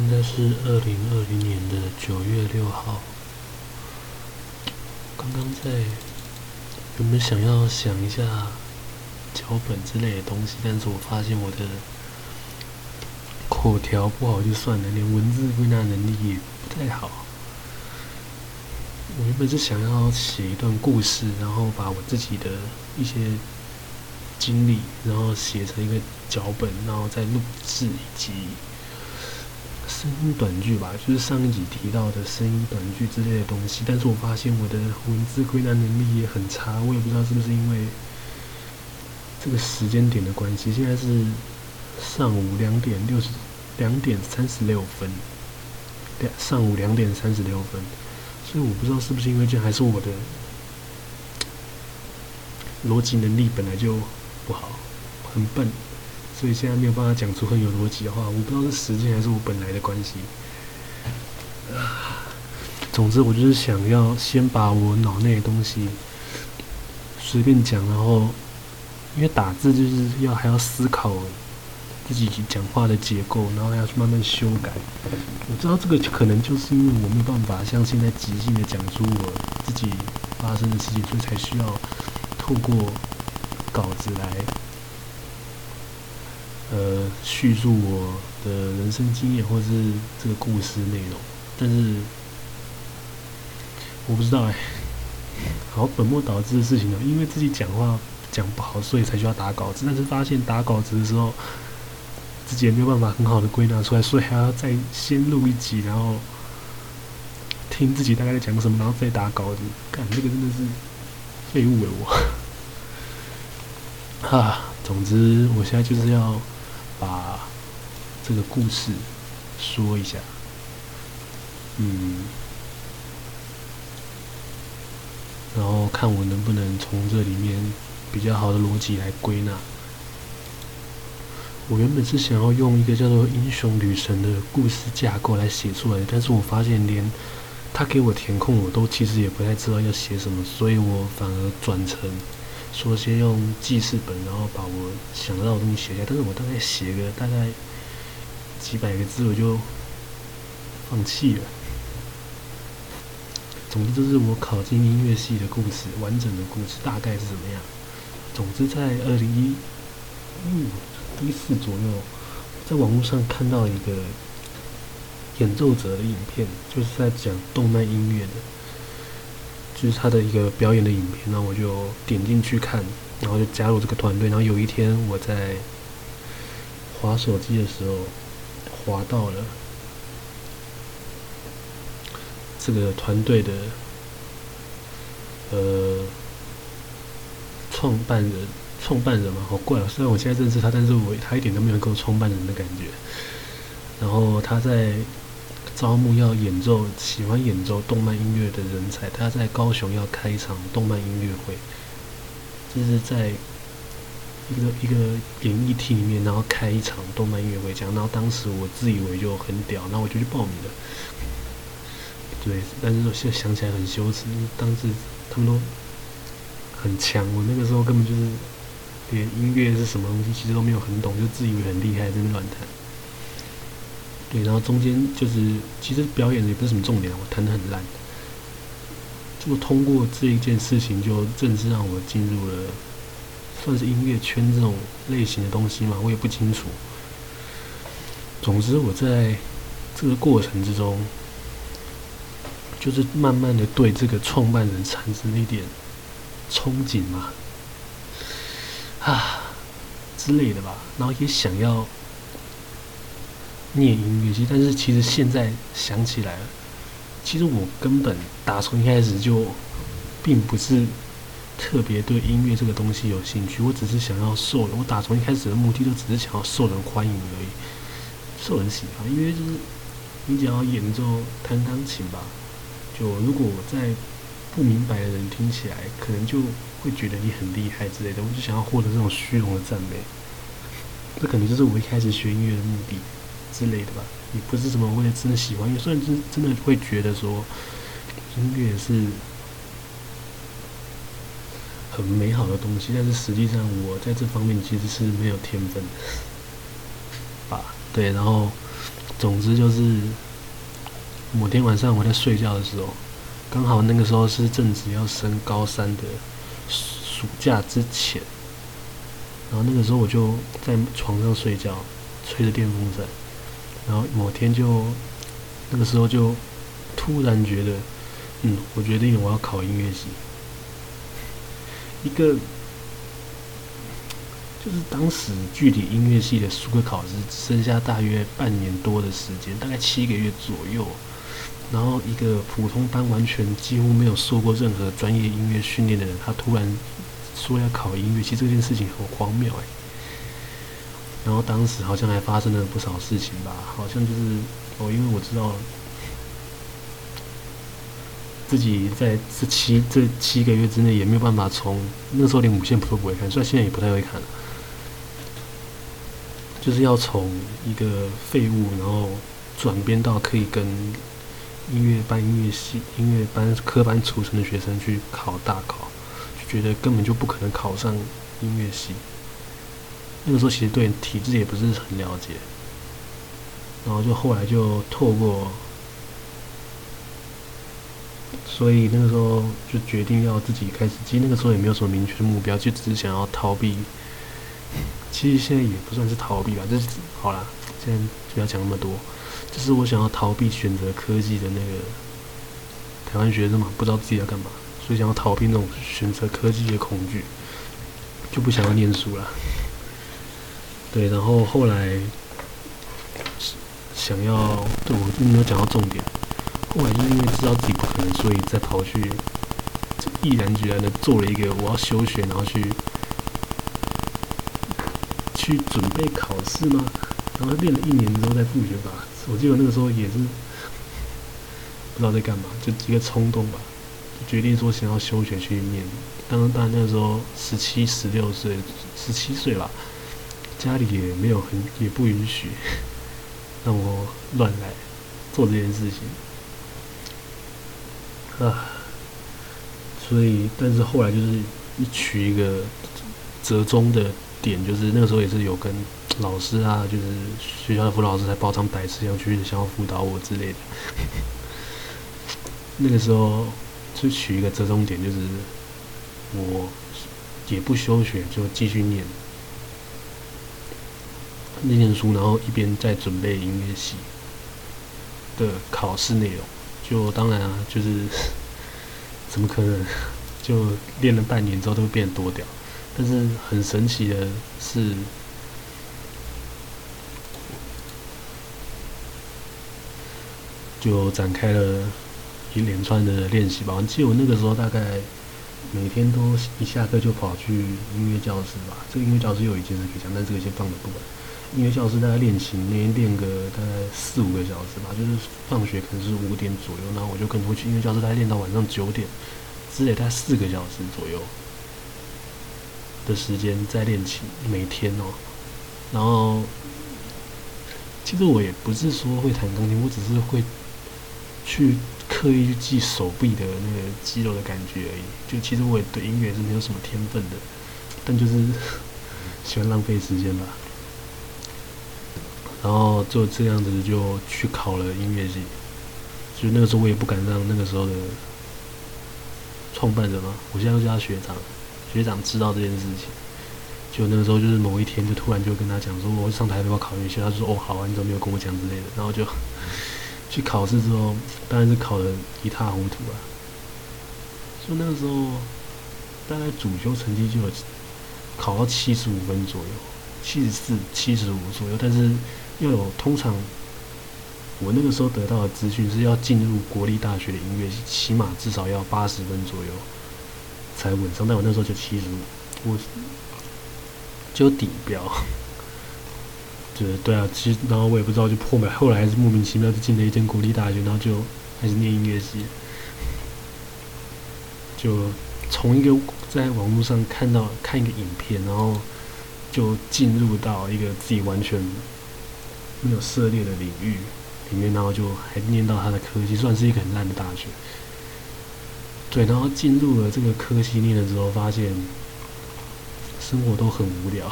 现在是二零二零年的九月六号。刚刚在原本想要想一下脚本之类的东西，但是我发现我的口条不好就算了，连文字归纳能力也不太好。我原本是想要写一段故事，然后把我自己的一些经历，然后写成一个脚本，然后再录制以及。声音短剧吧，就是上一集提到的声音短剧之类的东西。但是我发现我的文字归纳能力也很差，我也不知道是不是因为这个时间点的关系。现在是上午两点六十两点三十六分，两上午两点三十六分，所以我不知道是不是因为这，还是我的逻辑能力本来就不好，很笨。所以现在没有办法讲出很有逻辑的话，我不知道是时间还是我本来的关系。总之，我就是想要先把我脑内的东西随便讲，然后因为打字就是要还要思考自己讲话的结构，然后还要去慢慢修改。我知道这个可能就是因为我没有办法像现在即兴的讲出我自己发生的事情，所以才需要透过稿子来。呃，叙述我的人生经验，或者是这个故事内容，但是我不知道哎、好本末倒置的事情呢，因为自己讲话讲不好，所以才需要打稿子。但是发现打稿子的时候，自己也没有办法很好的归纳出来，所以还要再先录一集，然后听自己大概在讲什么，然后再打稿子。干，这个真的是废物了我。哈，总之我现在就是要。把这个故事说一下，嗯，然后看我能不能从这里面比较好的逻辑来归纳。我原本是想要用一个叫做《英雄旅程》的故事架构来写出来，但是我发现连他给我填空，我都其实也不太知道要写什么，所以我反而转成。说先用记事本，然后把我想到的东西写下。但是我大概写个大概几百个字，我就放弃了。总之，这是我考进音乐系的故事，完整的故事大概是怎么样？总之，在二零一五一四左右，在网络上看到一个演奏者的影片，就是在讲动漫音乐的。就是他的一个表演的影片，然后我就点进去看，然后就加入这个团队。然后有一天我在滑手机的时候，滑到了这个团队的呃创办人，创办人嘛，好怪哦！虽然我现在认识他，但是我他一点都没有跟我创办人的感觉。然后他在。招募要演奏喜欢演奏动漫音乐的人才，他在高雄要开一场动漫音乐会，就是在一个一个演艺厅里面，然后开一场动漫音乐会这样。然后当时我自以为就很屌，然后我就去报名了。对，但是我现在想起来很羞耻，因为当时他们都很强，我那个时候根本就是连音乐是什么东西其实都没有很懂，就自以为很厉害，在那乱弹。对，然后中间就是其实表演也不是什么重点，我弹得很烂。就通过这一件事情，就正式让我进入了算是音乐圈这种类型的东西嘛，我也不清楚。总之，我在这个过程之中，就是慢慢的对这个创办人产生了一点憧憬嘛，啊 之类的吧，然后也想要。念音乐系，但是其实现在想起来了，其实我根本打从一开始就，并不是特别对音乐这个东西有兴趣。我只是想要受人，我打从一开始的目的都只是想要受人欢迎而已，受人喜欢。因为就是你只要演奏弹钢琴吧，就如果在不明白的人听起来，可能就会觉得你很厉害之类的。我就想要获得这种虚荣的赞美，这可能就是我一开始学音乐的目的。之类的吧，也不是什么为了真的喜欢，因为虽然真真的会觉得说音乐是很美好的东西，但是实际上我在这方面其实是没有天分的吧。对，然后总之就是某天晚上我在睡觉的时候，刚好那个时候是正值要升高三的暑假之前，然后那个时候我就在床上睡觉，吹着电风扇，然后某天就那个时候就突然觉得，嗯，我决定我要考音乐系，一个。就是当时具体音乐系的术科考试剩下大约半年多的时间，大概七个月左右。然后一个普通班完全几乎没有受过任何专业音乐训练的人，他突然说要考音乐，其实这件事情很荒谬哎。然后当时好像还发生了不少事情吧，好像就是哦，因为我知道自己在这七这七个月之内也没有办法从那时候连五线谱都不会看，虽然现在也不太会看了。就是要从一个废物，然后转变到可以跟音乐班、音乐系、音乐班科班出身的学生去考大考，就觉得根本就不可能考上音乐系。那个时候其实对体制也不是很了解，然后就后来就透过，所以那个时候就决定要自己开始。其实那个时候也没有什么明确的目标，就只是想要逃避。其实现在也不算是逃避吧，就是好啦，现在不要讲那么多，就是我想要逃避选择科技的那个台湾学生嘛，不知道自己要干嘛，所以想要逃避那种选择科技的恐惧，就不想要念书了。对，然后后来想要，对，我并没有讲到重点，后来就是因为知道自己不可能，所以再跑去，毅然决然的做了一个我要休学，然后去。去准备考试吗？然后练了一年之后再复学吧。我记得那个时候也是不知道在干嘛，就一个冲动吧，就决定说想要休学去念。当然，当然那时候十七、十六岁，十七岁吧，家里也没有很也不允许让我乱来做这件事情啊。所以，但是后来就是一取一个折中的。点就是那个时候也是有跟老师啊，就是学校的辅导老师在包场摆事，要去想要辅导我之类的。那个时候就取一个折中点，就是我也不休学，就继续念念念书，然后一边在准备音乐系的考试内容。就当然啊，就是 怎么可能就练了半年之后都会变多屌？但是很神奇的是，就展开了一连串的练习吧。我记得我那个时候大概每天都一下课就跑去音乐教室吧。这个音乐教室有一件事可以讲，但这个先放着不管。音乐教室大概练琴，每天练个大概四五个小时吧。就是放学可能是五点左右，然后我就跟回去音乐教室，大概练到晚上九点，之类，大概四个小时左右。的时间在练琴，每天哦，然后其实我也不是说会弹钢琴，我只是会去刻意去记手臂的那个肌肉的感觉而已。就其实我也对音乐是没有什么天分的，但就是 喜欢浪费时间吧。然后就这样子就去考了音乐系，就那个时候我也不敢让那个时候的创办人嘛，我现在叫他学长。学长知道这件事情，就那个时候就是某一天，就突然就跟他讲说，我上台北要考音乐系，他说哦好啊，你怎么没有跟我讲之类的，然后就 去考试之后，当然是考得一塌糊涂啊。就那个时候，大概主修成绩就有考到七十五分左右，七十四、七十五左右，但是要有通常我那个时候得到的资讯是要进入国立大学的音乐系，起码至少要八十分左右。才稳上，但我那时候就七十五，我就底标，对 对啊，其实然后我也不知道就破百，后来还是莫名其妙就进了一间国立大学，然后就开始念音乐系，就从一个在网络上看到看一个影片，然后就进入到一个自己完全没有涉猎的领域里面，然后就还念到他的科技，算是一个很烂的大学。对，然后进入了这个科系念了之后，发现生活都很无聊，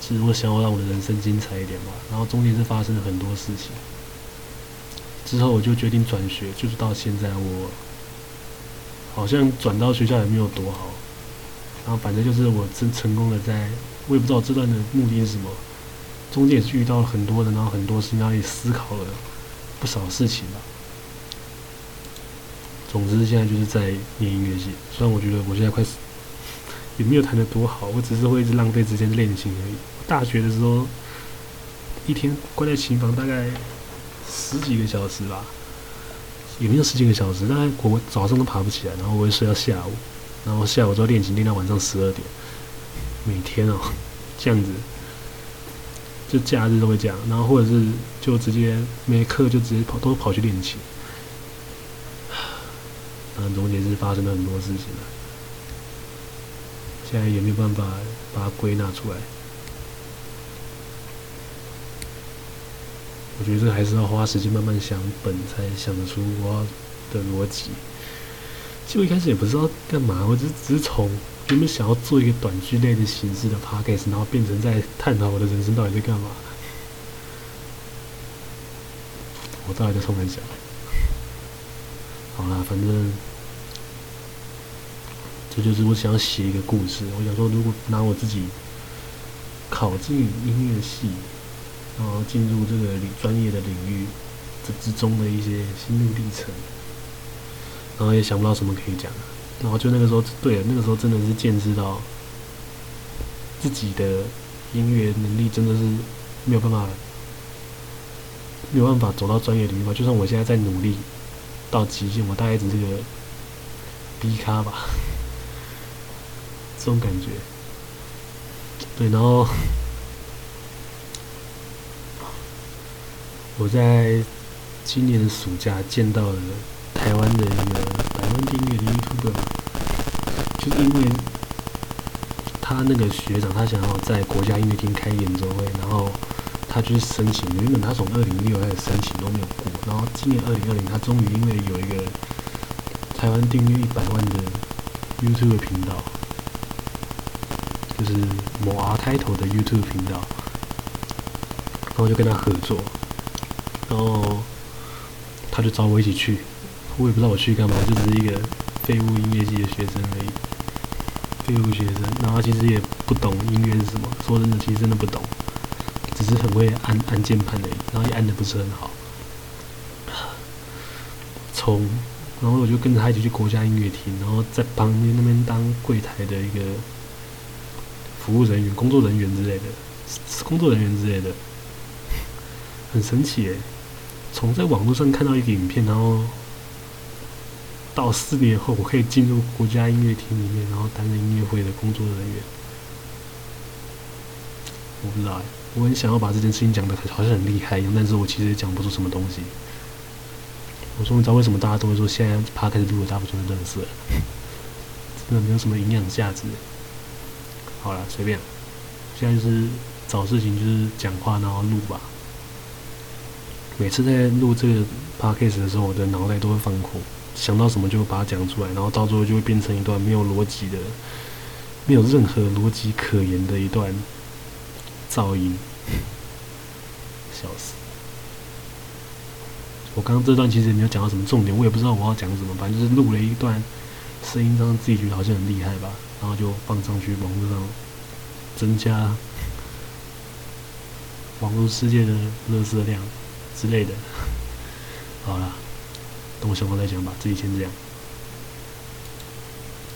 其实我想要让我的人生精彩一点吧。然后中间是发生了很多事情，之后我就决定转学，就是到现在我好像转到学校也没有多好。然后反正就是我真成功的在，我也不知道这段的目的是什么。中间也是遇到了很多人，然后很多事情，然后也思考了不少事情吧。总之现在就是在念音乐系，虽然我觉得我现在快死，也没有弹得多好，我只是会一直浪费时间练琴而已。大学的时候，一天关在琴房大概十几个小时吧，也没有十几个小时，大概我早上都爬不起来，然后我会睡到下午，然后下午之后练琴练到晚上十二点，每天哦，这样子，就假日都会这样，然后或者是就直接没课就直接跑都跑去练琴，嗯，中间是发生了很多事情了。现在也没有办法把它归纳出来。我觉得这还是要花时间慢慢想本，才想得出我的逻辑。其实我一开始也不知道干嘛，我只是只是从原本想要做一个短剧类的形式的 podcast，然后变成在探讨我的人生到底在干嘛。我到底在冲哪想？好啦，反正。这就是我想要写一个故事。我想说，如果拿我自己考进音乐系，然后进入这个专业的领域这之中的一些心路历程，然后也想不到什么可以讲。然后就那个时候，对，那个时候真的是见识到自己的音乐能力真的是没有办法，没有办法走到专业领域吧。就算我现在在努力到极限，我大概只是个 B 咖吧。这种感觉，对，然后我在今年暑假见到了台湾的一个台湾订阅的 YouTube，就是因为他那个学长，他想要在国家音乐厅开演奏会，然后他去申请，原本他从二零一六开始申请都没有过，然后今年二零二零，他终于因为有一个台湾订阅一百万的 YouTube 频道。就是某 R 开头的 YouTube 频道，然后就跟他合作，然后他就找我一起去，我也不知道我去干嘛，就只是一个废物音乐系的学生而已，废物学生，然后其实也不懂音乐是什么，说真的，其实真的不懂，只是很会按按键盘而已，然后也按得不是很好。从，然后我就跟着他一起去国家音乐厅，然后在旁边那边当柜台的一个。服务人员、工作人员之类的，工作人员之类的，很神奇诶。从在网络上看到一个影片，然后到四年后，我可以进入国家音乐厅里面，然后担任音乐会的工作人员。我不知道诶，我很想要把这件事情讲得好像很厉害一样，但是我其实也讲不出什么东西。我说，你知道为什么大家都会说现在趴开始录的大部分都是垃圾，真的没有什么营养价值。好了，随便。现在就是找事情，就是讲话，然后录吧。每次在录这个 podcast 的时候，我的脑袋都会放空，想到什么就把它讲出来，然后到最后就会变成一段没有逻辑的、没有任何逻辑可言的一段噪音。笑死！我刚刚这段其实也没有讲到什么重点，我也不知道我要讲什么，反正就是录了一段声音，让自己觉得好像很厉害吧。然后就放上去网络上，增加网络世界的热色量之类的。好了，等我想完再讲吧，自己先这样。